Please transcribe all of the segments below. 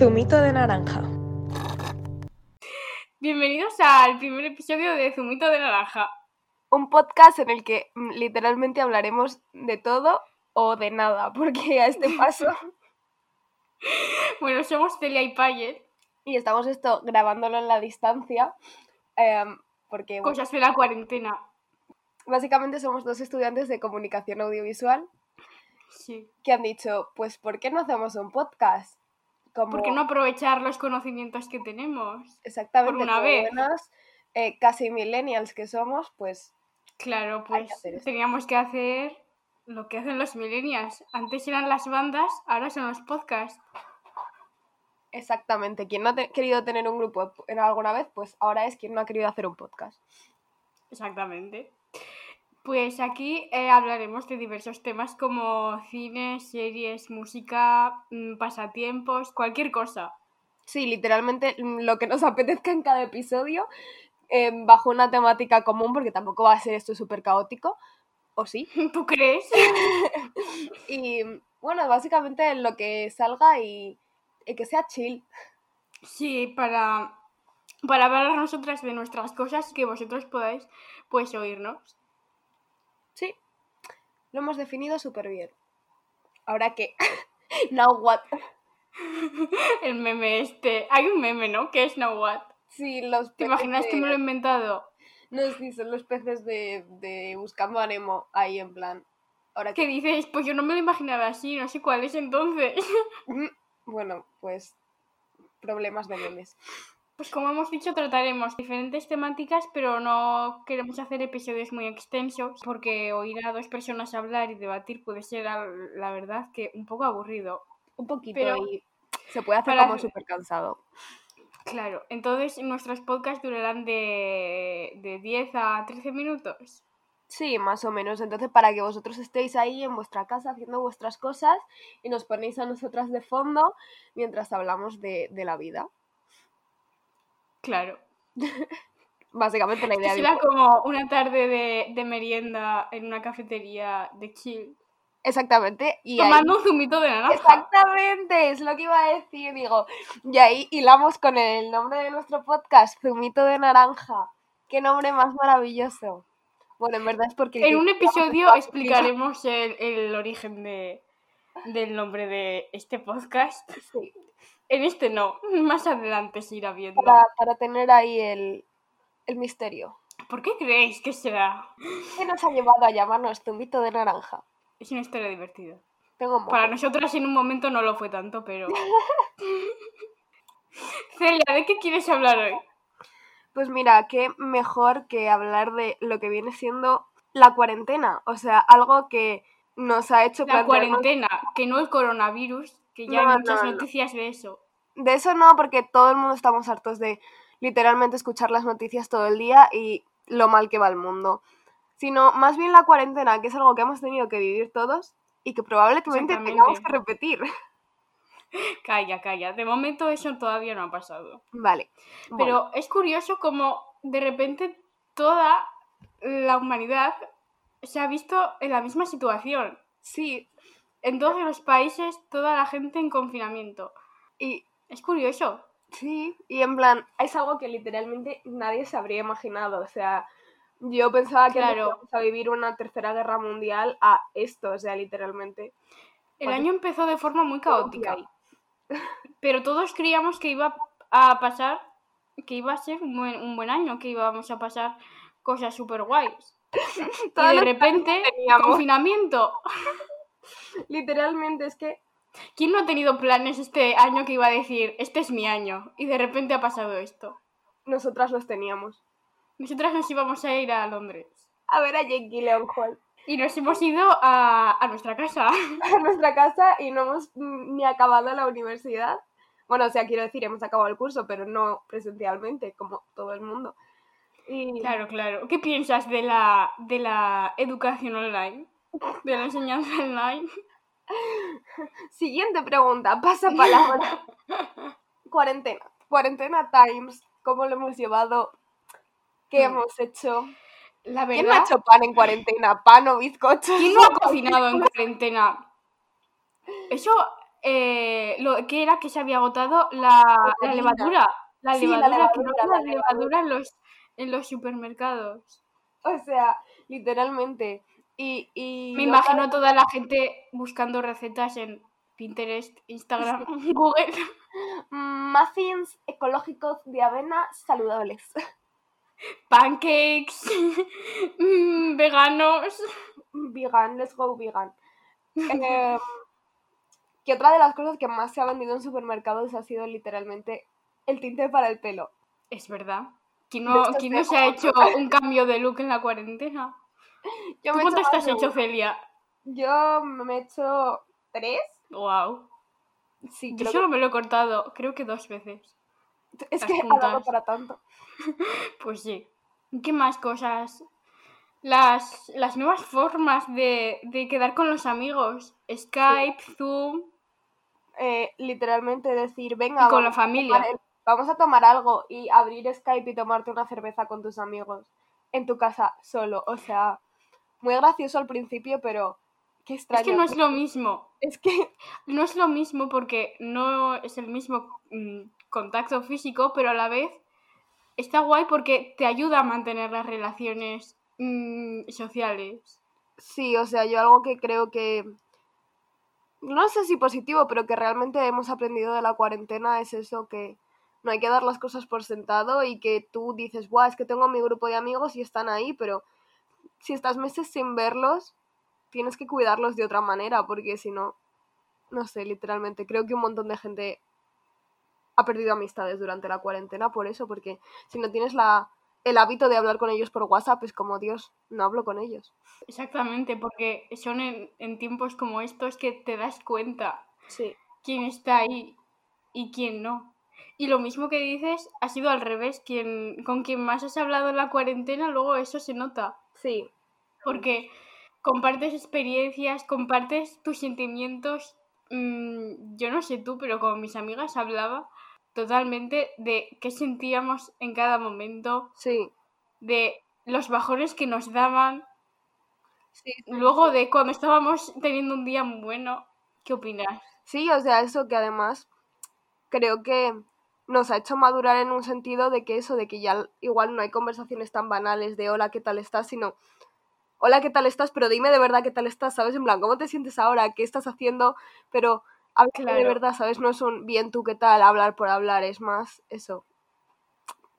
Zumito de naranja. Bienvenidos al primer episodio de Zumito de Naranja. Un podcast en el que mm, literalmente hablaremos de todo o de nada, porque a este paso. Bueno, somos Celia y Payer, y estamos esto grabándolo en la distancia. em, porque bueno, cosas de la cuarentena. básicamente somos dos estudiantes de comunicación audiovisual Sí. que han dicho, pues ¿por qué no hacemos un podcast? Como ¿Por qué no aprovechar los conocimientos que tenemos? exactamente por una vez? eh, casi millennials que somos, pues Claro, pues que teníamos que hacer lo que hacen los millennials. Antes eran las bandas, ahora son los podcasts. exactamente, quien no ha te- querido tener un grupo en alguna vez, pues ahora es quien no ha querido hacer un podcast. Exactamente. Pues aquí eh, hablaremos de diversos temas como cine, series, música, mm, pasatiempos, cualquier cosa. Sí, literalmente mm, lo que nos apetezca en cada episodio, eh, bajo una temática común, porque tampoco va a ser esto súper caótico, o sí. ¿Tú crees? Y bueno, básicamente lo que salga y, y que sea chill. Sí, para, para hablar nosotras de nuestras cosas que vosotros podáis pues oírnos. Sí, lo hemos definido súper bien. Ahora que, now what? El meme este. Hay un meme, ¿no? Que es Now What. Sí, los ¿Te peces imaginas que me lo he inventado? No, sí, son los peces de, de Buscando a Nemo ahí en plan. Ahora ¿Qué dices? Pues yo no me lo imaginaba así, no sé cuál es entonces. Mm, Bueno, pues problemas de memes. Pues como hemos dicho, trataremos diferentes temáticas, pero no queremos hacer episodios muy extensos, porque oír a dos personas hablar y debatir puede ser, la verdad, que un poco aburrido. Un poquito Pero y se puede hacer para como súper cansado. Claro, entonces nuestros podcasts durarán de, de 10 a 13 minutos. Sí, más o menos. Entonces, para que vosotros estéis ahí en vuestra casa haciendo vuestras cosas y nos ponéis a nosotras de fondo mientras hablamos de, de la vida. Claro. Básicamente la idea de... Será como una tarde de, de merienda en una cafetería de chill. Exactamente. Y ahí... Tomando un zumito de naranja. Exactamente, es lo que iba a decir, digo. Y ahí hilamos con el nombre de nuestro podcast, Zumito de Naranja. Qué nombre más maravilloso. Bueno, en verdad es porque... En un episodio explicaremos el, el origen de, del nombre de este podcast. Sí, En este no, más adelante se irá viendo. para, para tener ahí el, el misterio. ¿Por qué creéis que será? ¿Qué nos ha llevado a llamarnos Zumito de Naranja? Es una historia divertida. Tengo. Para nosotras en un momento no lo fue tanto, pero... Celia, ¿de qué quieres hablar hoy? Pues mira, qué mejor que hablar de lo que viene siendo la cuarentena. O sea, algo que nos ha hecho La plantearnos- cuarentena, que no el coronavirus, que ya No, hay muchas no, no. noticias de eso. De eso no, porque todo el mundo estamos hartos de literalmente escuchar las noticias todo el día y lo mal que va el mundo. Sino más bien la cuarentena, que es algo que hemos tenido que vivir todos y que probablemente tengamos que repetir. Calla, calla. De momento eso todavía no ha pasado. Vale. bueno, Pero es curioso como de repente toda la humanidad se ha visto en la misma situación. sí, En todos los países, toda la gente en confinamiento. y Es curioso. sí, y en plan, es algo que literalmente nadie se habría imaginado. O sea, yo pensaba que Claro. íbamos a vivir una tercera guerra mundial a esto, o sea, literalmente. El año empezó de forma muy caótica. Pero todos creíamos que iba a pasar, que iba a ser un buen, un buen año, que íbamos a pasar cosas súper guays. Y de repente, confinamiento. Literalmente es que ¿Quién no ha tenido planes este año que iba a decir, este es mi año? Y de repente ha pasado esto. nosotras los teníamos. Nosotras nos íbamos a ir a Londres. A ver a Jake Gyllenhaal. Y nos hemos ido a, a nuestra casa. a nuestra casa y no hemos mm, ni acabado la universidad. Bueno, o sea, quiero decir, hemos acabado el curso, pero no presencialmente, como todo el mundo. Y Claro, claro. ¿Qué piensas de la, de la educación online? De la enseñanza online. siguiente pregunta, pasa palabra. Cuarentena. Cuarentena Times. ¿Cómo lo hemos llevado? ¿Qué Mm. hemos hecho? La ¿Quién no ha verdad, hecho pan en cuarentena? ¿Pan o bizcochos? ¿quién no ha cocinado en cuarentena? Eso eh, lo que era que se había agotado la, levadura. La Sí, la levadura, que no levadura, la levadura en los, en los supermercados. O sea, literalmente. Y, y Me imagino a toda la gente buscando recetas en Pinterest, Instagram, Google. muffins ecológicos de avena saludables. Pancakes, veganos. vegan, let's go vegan. Eh, que otra de las cosas que más se ha vendido en supermercados ha sido literalmente el tinte para el pelo. Es verdad. ¿Quién no, quién no se ha hecho un cambio de look en la cuarentena? Yo ¿Tú me cuántas te has hecho. Celia? Yo me he hecho tres. Wow. Sí, Yo solo me lo he cortado, creo que dos veces. Es las que ha dado puntas. para tanto. Pues sí. ¿Qué más cosas? Las, las nuevas formas de, de quedar con los amigos. Skype, Zoom. Eh, literalmente decir, venga, Y con la a familia. tomar el- vamos a tomar algo y abrir Skype y tomarte una cerveza con tus amigos en tu casa solo. O sea, muy gracioso al principio, pero qué extraño. Es que no es lo mismo. Es que No es lo mismo porque no es el mismo mm, contacto físico, pero a la vez está guay porque te ayuda a mantener las relaciones mm, sociales. sí, o sea, yo algo que creo que no sé si positivo, pero que realmente hemos aprendido de la cuarentena es eso que no hay que dar las cosas por sentado y que tú dices, guau, es que tengo mi grupo de amigos y están ahí, pero si estás meses sin verlos, tienes que cuidarlos de otra manera, porque si no, no sé, literalmente, creo que un montón de gente ha perdido amistades durante la cuarentena por eso, porque si no tienes la, el hábito de hablar con ellos por WhatsApp, es como, Dios, no hablo con ellos. Exactamente, porque son en, en tiempos como estos que te das cuenta Sí. quién está ahí y quién no. Y lo mismo que dices ha sido al revés, quien, con quien más has hablado en la cuarentena, luego eso se nota. Sí, Porque compartes experiencias, compartes tus sentimientos. mm, yo no sé tú, pero con mis amigas hablaba totalmente de qué sentíamos en cada momento, sí. de los bajones que nos daban, Sí, luego de cuando estábamos teniendo un día muy bueno. ¿Qué opinas? Sí, o sea, eso que además creo que nos ha hecho madurar en un sentido de que eso, de que ya igual no hay conversaciones tan banales de hola, ¿qué tal estás? sino hola, ¿qué tal estás? Pero dime de verdad qué tal estás, ¿sabes? En plan, ¿cómo te sientes ahora? ¿Qué estás haciendo? Pero a ver de verdad, ¿sabes? No es un bien tú, ¿qué tal? Hablar por hablar, es más eso.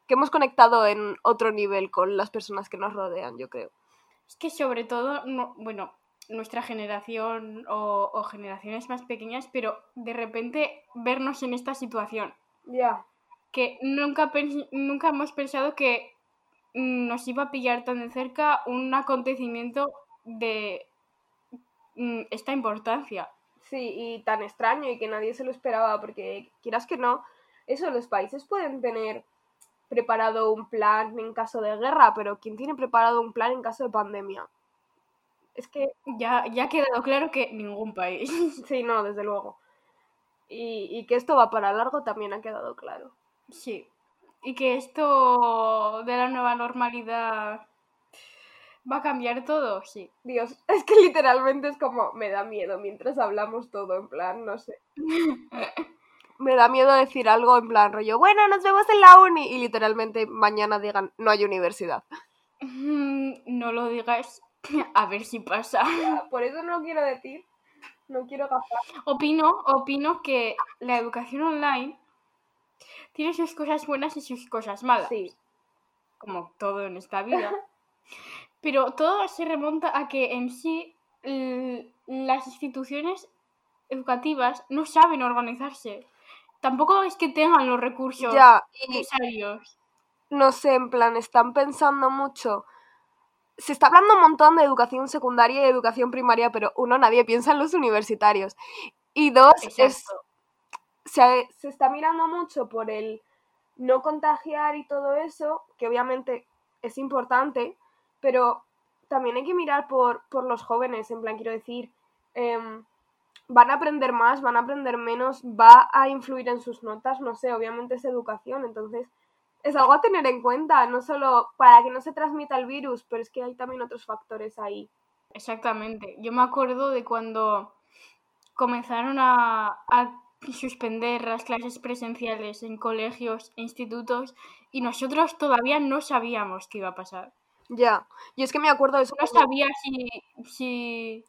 Que hemos conectado en otro nivel con las personas que nos rodean, yo creo. Es que sobre todo, no, bueno, nuestra generación o, o generaciones más pequeñas, pero de repente vernos en esta situación. Ya. que nunca, nunca hemos pensado que nos iba a pillar tan de cerca un acontecimiento de mm, esta importancia. Sí, y tan extraño y que nadie se lo esperaba, porque quieras que no, eso, los países pueden tener preparado un plan en caso de guerra, pero ¿quién tiene preparado un plan en caso de pandemia? Es que, Ya, ya ha quedado claro que ningún país. sí, no, desde luego. Y, y que esto va para largo también ha quedado claro. Sí. Y que esto de la nueva normalidad va a cambiar todo, sí. Dios, es que literalmente es como, me da miedo mientras hablamos todo, en plan, no sé. Me da miedo decir algo en plan rollo, bueno, nos vemos en la uni y literalmente mañana digan, no hay universidad. No lo digas, a ver si pasa. Por eso no lo quiero decir. No quiero gastar. Opino, opino que la educación online tiene sus cosas buenas y sus cosas malas. Sí, como todo en esta vida. Pero todo se remonta a que en sí las instituciones educativas no saben organizarse. Tampoco es que tengan los recursos ya. Necesarios. no sé, en plan, están pensando mucho. Se está hablando un montón de educación secundaria y educación primaria, pero uno, nadie piensa en los universitarios. Y dos, es, se, se está mirando mucho por el no contagiar y todo eso, que obviamente es importante, pero también hay que mirar por, por los jóvenes, en plan, quiero decir, em, van a aprender más, van a aprender menos, va a influir en sus notas, no sé, obviamente es educación, entonces es algo a tener en cuenta, no solo para que no se transmita el virus, pero es que hay también otros factores ahí. Exactamente. Yo me acuerdo de cuando comenzaron a, a suspender las clases presenciales en colegios e institutos y nosotros todavía no sabíamos qué iba a pasar. Ya, y es que me acuerdo de eso. No sabía si, si...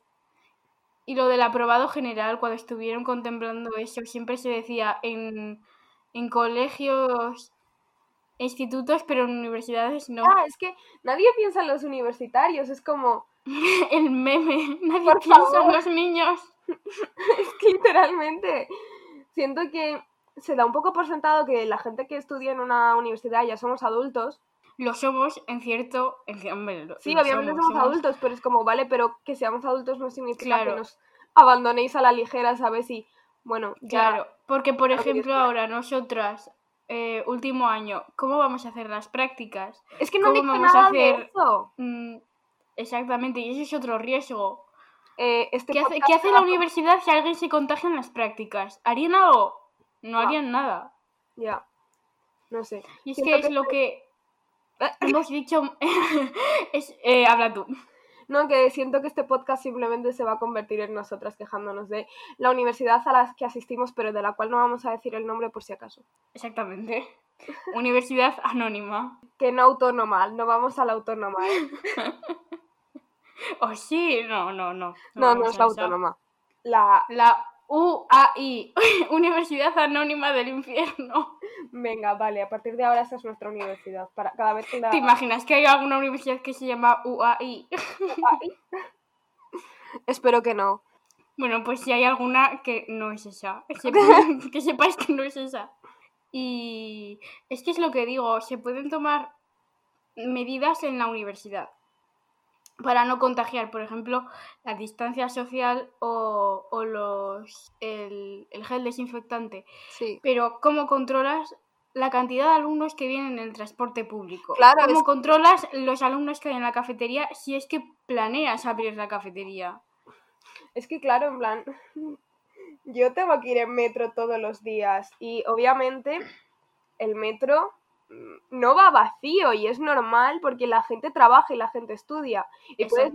Y lo del aprobado general, cuando estuvieron contemplando eso, siempre se decía en, en colegios, institutos, pero en universidades no. Ah, es que nadie piensa en los universitarios, es como... El meme, nadie Por piensa en los niños. es que literalmente siento que se da un poco por sentado que la gente que estudia en una universidad ya somos adultos. Lo somos en cierto... En, ci- hombre, lo- Sí, obviamente somos, somos. adultos, pero es como, vale, pero que seamos adultos no significa Claro. que nos abandonéis a la ligera, ¿sabes? Y bueno, ya... Claro, porque por ejemplo ahora nosotras, eh, último año, ¿cómo vamos a hacer las prácticas? Es que no ¿Cómo dice vamos a nada de hacer? eso. Mm, exactamente, y ese es otro riesgo. Eh, este ¿Qué hace, qué la universidad si alguien se contagia en las prácticas? ¿Harían algo? No Ah. harían nada. Ya, no sé. Y es Siento que es que- lo que hemos dicho... es, eh, habla tú. No, que siento que este podcast simplemente se va a convertir en nosotras quejándonos de la universidad a la que asistimos, pero de la cual no vamos a decir el nombre por si acaso. Exactamente. Universidad anónima. Que no autónoma, no vamos a la autónoma. ¿eh? ¿O sí? No, no, no. No, no es la autónoma. La. La UAI, Universidad Anónima del Infierno. Venga, vale, a partir de ahora esa es nuestra universidad. Para cada vez que la. ¿Te imaginas que hay alguna universidad que se llama UAI? Ay. Espero que no. Bueno, pues si hay alguna que no es esa. Que sepáis que no es esa. Y es que es lo que digo, se pueden tomar medidas en la universidad para no contagiar, por ejemplo, la distancia social o, o los el, el gel desinfectante. Sí. Pero ¿cómo controlas la cantidad de alumnos que vienen en el transporte público? Claro, ¿Cómo es- controlas los alumnos que hay en la cafetería si es que planeas abrir la cafetería? Es que, claro, en plan. Yo tengo que ir en metro todos los días. Y obviamente, el metro no va vacío y es normal porque la gente trabaja y la gente estudia. Y puedes.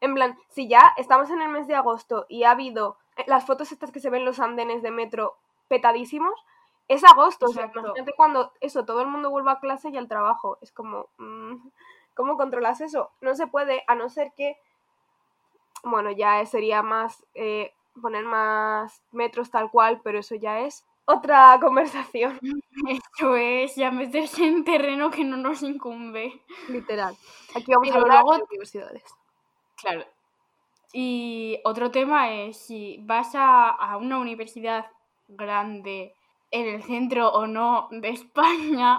En plan, si ya estamos en el mes de agosto y ha habido eh, las fotos estas que se ven en los andenes de metro petadísimos, es agosto. O sea, imagínate cuando eso, todo el mundo vuelva a clase y al trabajo. Es como, mm, ¿cómo controlas eso? No se puede, a no ser que, bueno, ya sería más, eh, poner más metros tal cual, pero eso ya es otra conversación, Esto es ya meterse en terreno que no nos incumbe. literal. Aquí vamos Pero a hablar luego- de universidades. Claro. Y otro tema es si vas a, a una universidad grande en el centro o no de España,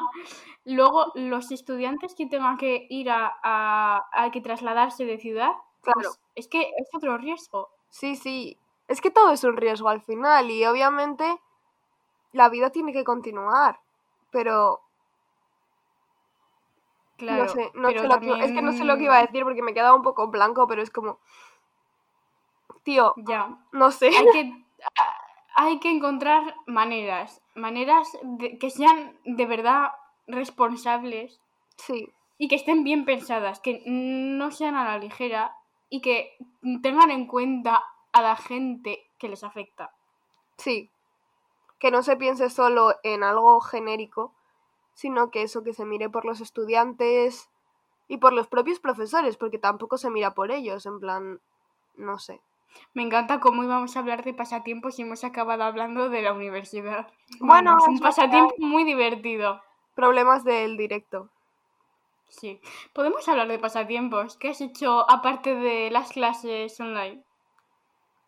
luego los estudiantes que tengan que ir a, a, a que trasladarse de ciudad, Claro. pues es que es otro riesgo. Sí, sí. Es que todo es un riesgo al final y obviamente la vida tiene que continuar. Pero Claro. no sé, no pero sé lo que, es que no sé lo que iba a decir porque me he quedado un poco blanco, pero es como, tío, Ya. no sé. Hay que, hay que encontrar maneras, maneras de- que sean de verdad responsables Sí, y que estén bien pensadas, que no sean a la ligera y que tengan en cuenta a la gente que les afecta. sí. Que no se piense solo en algo genérico, sino que eso que se mire por los estudiantes y por los propios profesores, porque tampoco se mira por ellos, en plan, no sé. Me encanta cómo íbamos a hablar de pasatiempos y hemos acabado hablando de la universidad. Bueno, es un pasatiempo muy divertido. Problemas del directo. Sí. Podemos hablar de pasatiempos. ¿Qué has hecho aparte de las clases online?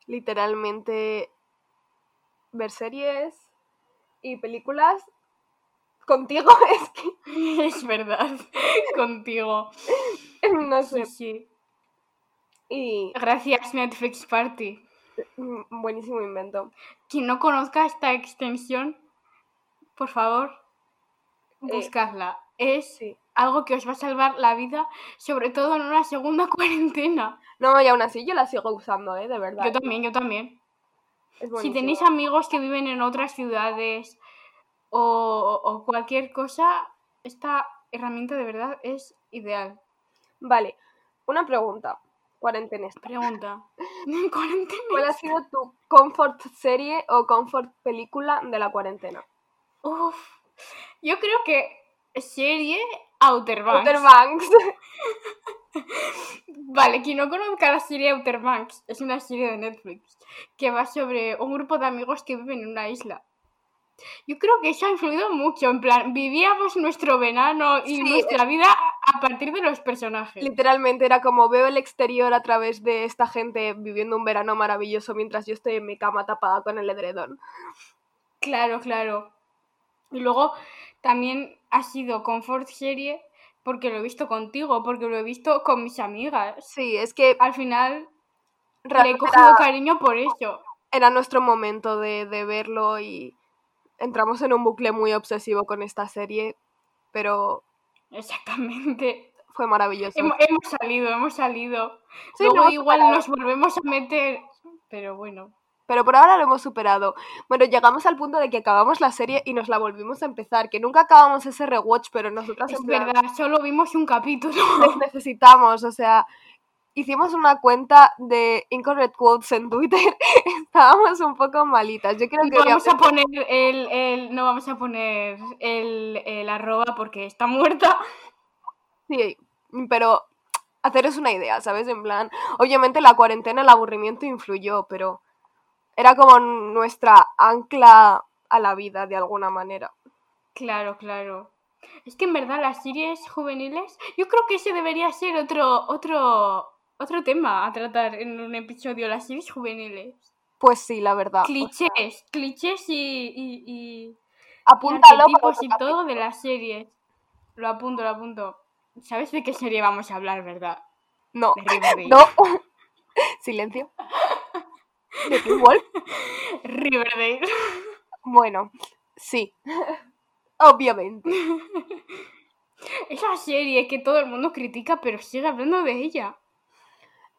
literalmente ver series y películas contigo es que Es verdad, contigo. no sé sí. y Gracias Netflix Party. mm, buenísimo invento Quien no conozca esta extensión, por favor, Eh, buscadla. Es sí algo que os va a salvar la vida, sobre todo en una segunda cuarentena. no y aún así yo la sigo usando eh de verdad Yo también, yo también. Si tenéis amigos que viven en otras ciudades o, o cualquier cosa, esta herramienta de verdad es ideal. vale una pregunta cuarentena. Pregunta. Cuarentena. ¿Cuál ha sido tu comfort serie o comfort película de la cuarentena? Uf. Yo creo que serie Outer Banks. Outer Banks. Vale, quien no conozca la serie Outer Banks, es una serie de Netflix que va sobre un grupo de amigos que viven en una isla. Yo creo que eso ha influido mucho, en plan, vivíamos nuestro verano y Sí, nuestra vida a partir de los personajes. Literalmente era como veo el exterior a través de esta gente viviendo un verano maravilloso mientras yo estoy en mi cama tapada con el edredón. Claro, claro. Y luego también ha sido confort serie porque lo he visto contigo, porque lo he visto con mis amigas. Sí, es que Al final le he cogido era, cariño por eso. era nuestro momento de, de verlo y entramos en un bucle muy obsesivo con esta serie, pero Exactamente. fue maravilloso. Hemos, hemos salido, hemos salido. Sí, Luego igual nos volvemos a meter. Pero bueno. Pero por ahora lo hemos superado. Bueno, llegamos al punto de que acabamos la serie y nos la volvimos a empezar. Que nunca acabamos ese rewatch, pero nosotras Es en plan, verdad, solo vimos un capítulo. necesitamos. O sea, hicimos una cuenta de Incorrect Quotes en Twitter. Estábamos un poco malitas. Yo creo que No vamos a poner el, el- no vamos a poner el, el arroba porque está muerta. Sí, pero haceros una idea, ¿sabes? En plan, obviamente la cuarentena, el aburrimiento influyó, pero era como nuestra ancla a la vida de alguna manera. Claro, claro. Es que en verdad las series juveniles, yo creo que ese debería ser otro, otro, otro tema a tratar en un episodio, las series juveniles. Pues sí, la verdad. Clichés, clichés y, y, y- y Apúntalo y otro todo de las series. Lo apunto, lo apunto. ¿Sabes de qué serie vamos a hablar, verdad? No, no. Silencio. ¿De Teen Wolf? Riverdale. Bueno, sí. Obviamente. Esa serie que todo el mundo critica, pero sigue hablando de ella.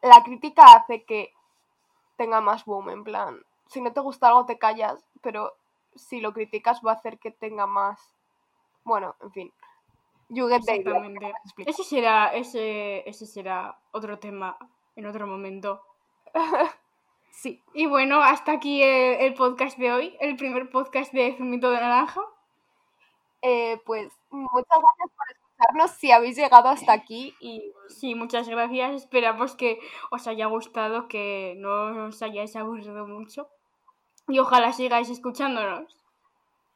La crítica hace que tenga más boom, en plan. Si no te gusta algo, te callas, pero si lo criticas va a hacer que tenga más. Bueno, en fin. You get idea. Exactamente. Ese será, ese, ese será otro tema en otro momento. Sí. Y bueno, hasta aquí el, el podcast de hoy, el primer podcast de Zumito de Naranja. Eh, pues muchas gracias por escucharnos si habéis llegado hasta aquí y Sí, muchas gracias. Esperamos que os haya gustado, que no os hayáis aburrido mucho. Y ojalá sigáis escuchándonos.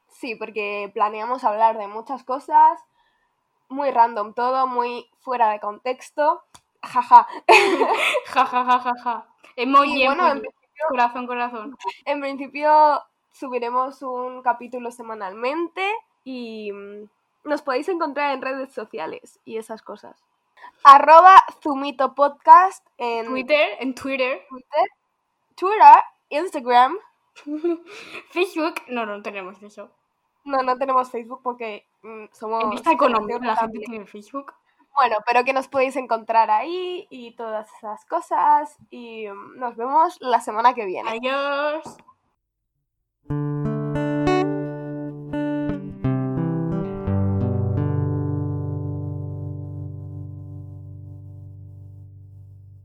sí, porque planeamos hablar de muchas cosas, muy random todo, muy fuera de contexto. Jaja. Ja, ja, ja, ja, ja. Emoji, Y bueno, en emoji. Corazón, corazón. en principio subiremos un capítulo semanalmente y mm, nos podéis encontrar en redes sociales y esas cosas. Arroba Zumito Podcast en Twitter, en Twitter. Twitter, Twitter, Instagram. Facebook. No, no tenemos eso. No, no tenemos Facebook porque mm, somos... En esta economía la gente tiene Facebook. Bueno, pero que nos podéis encontrar ahí y todas esas cosas. Y mm, nos vemos la semana que viene. Adiós.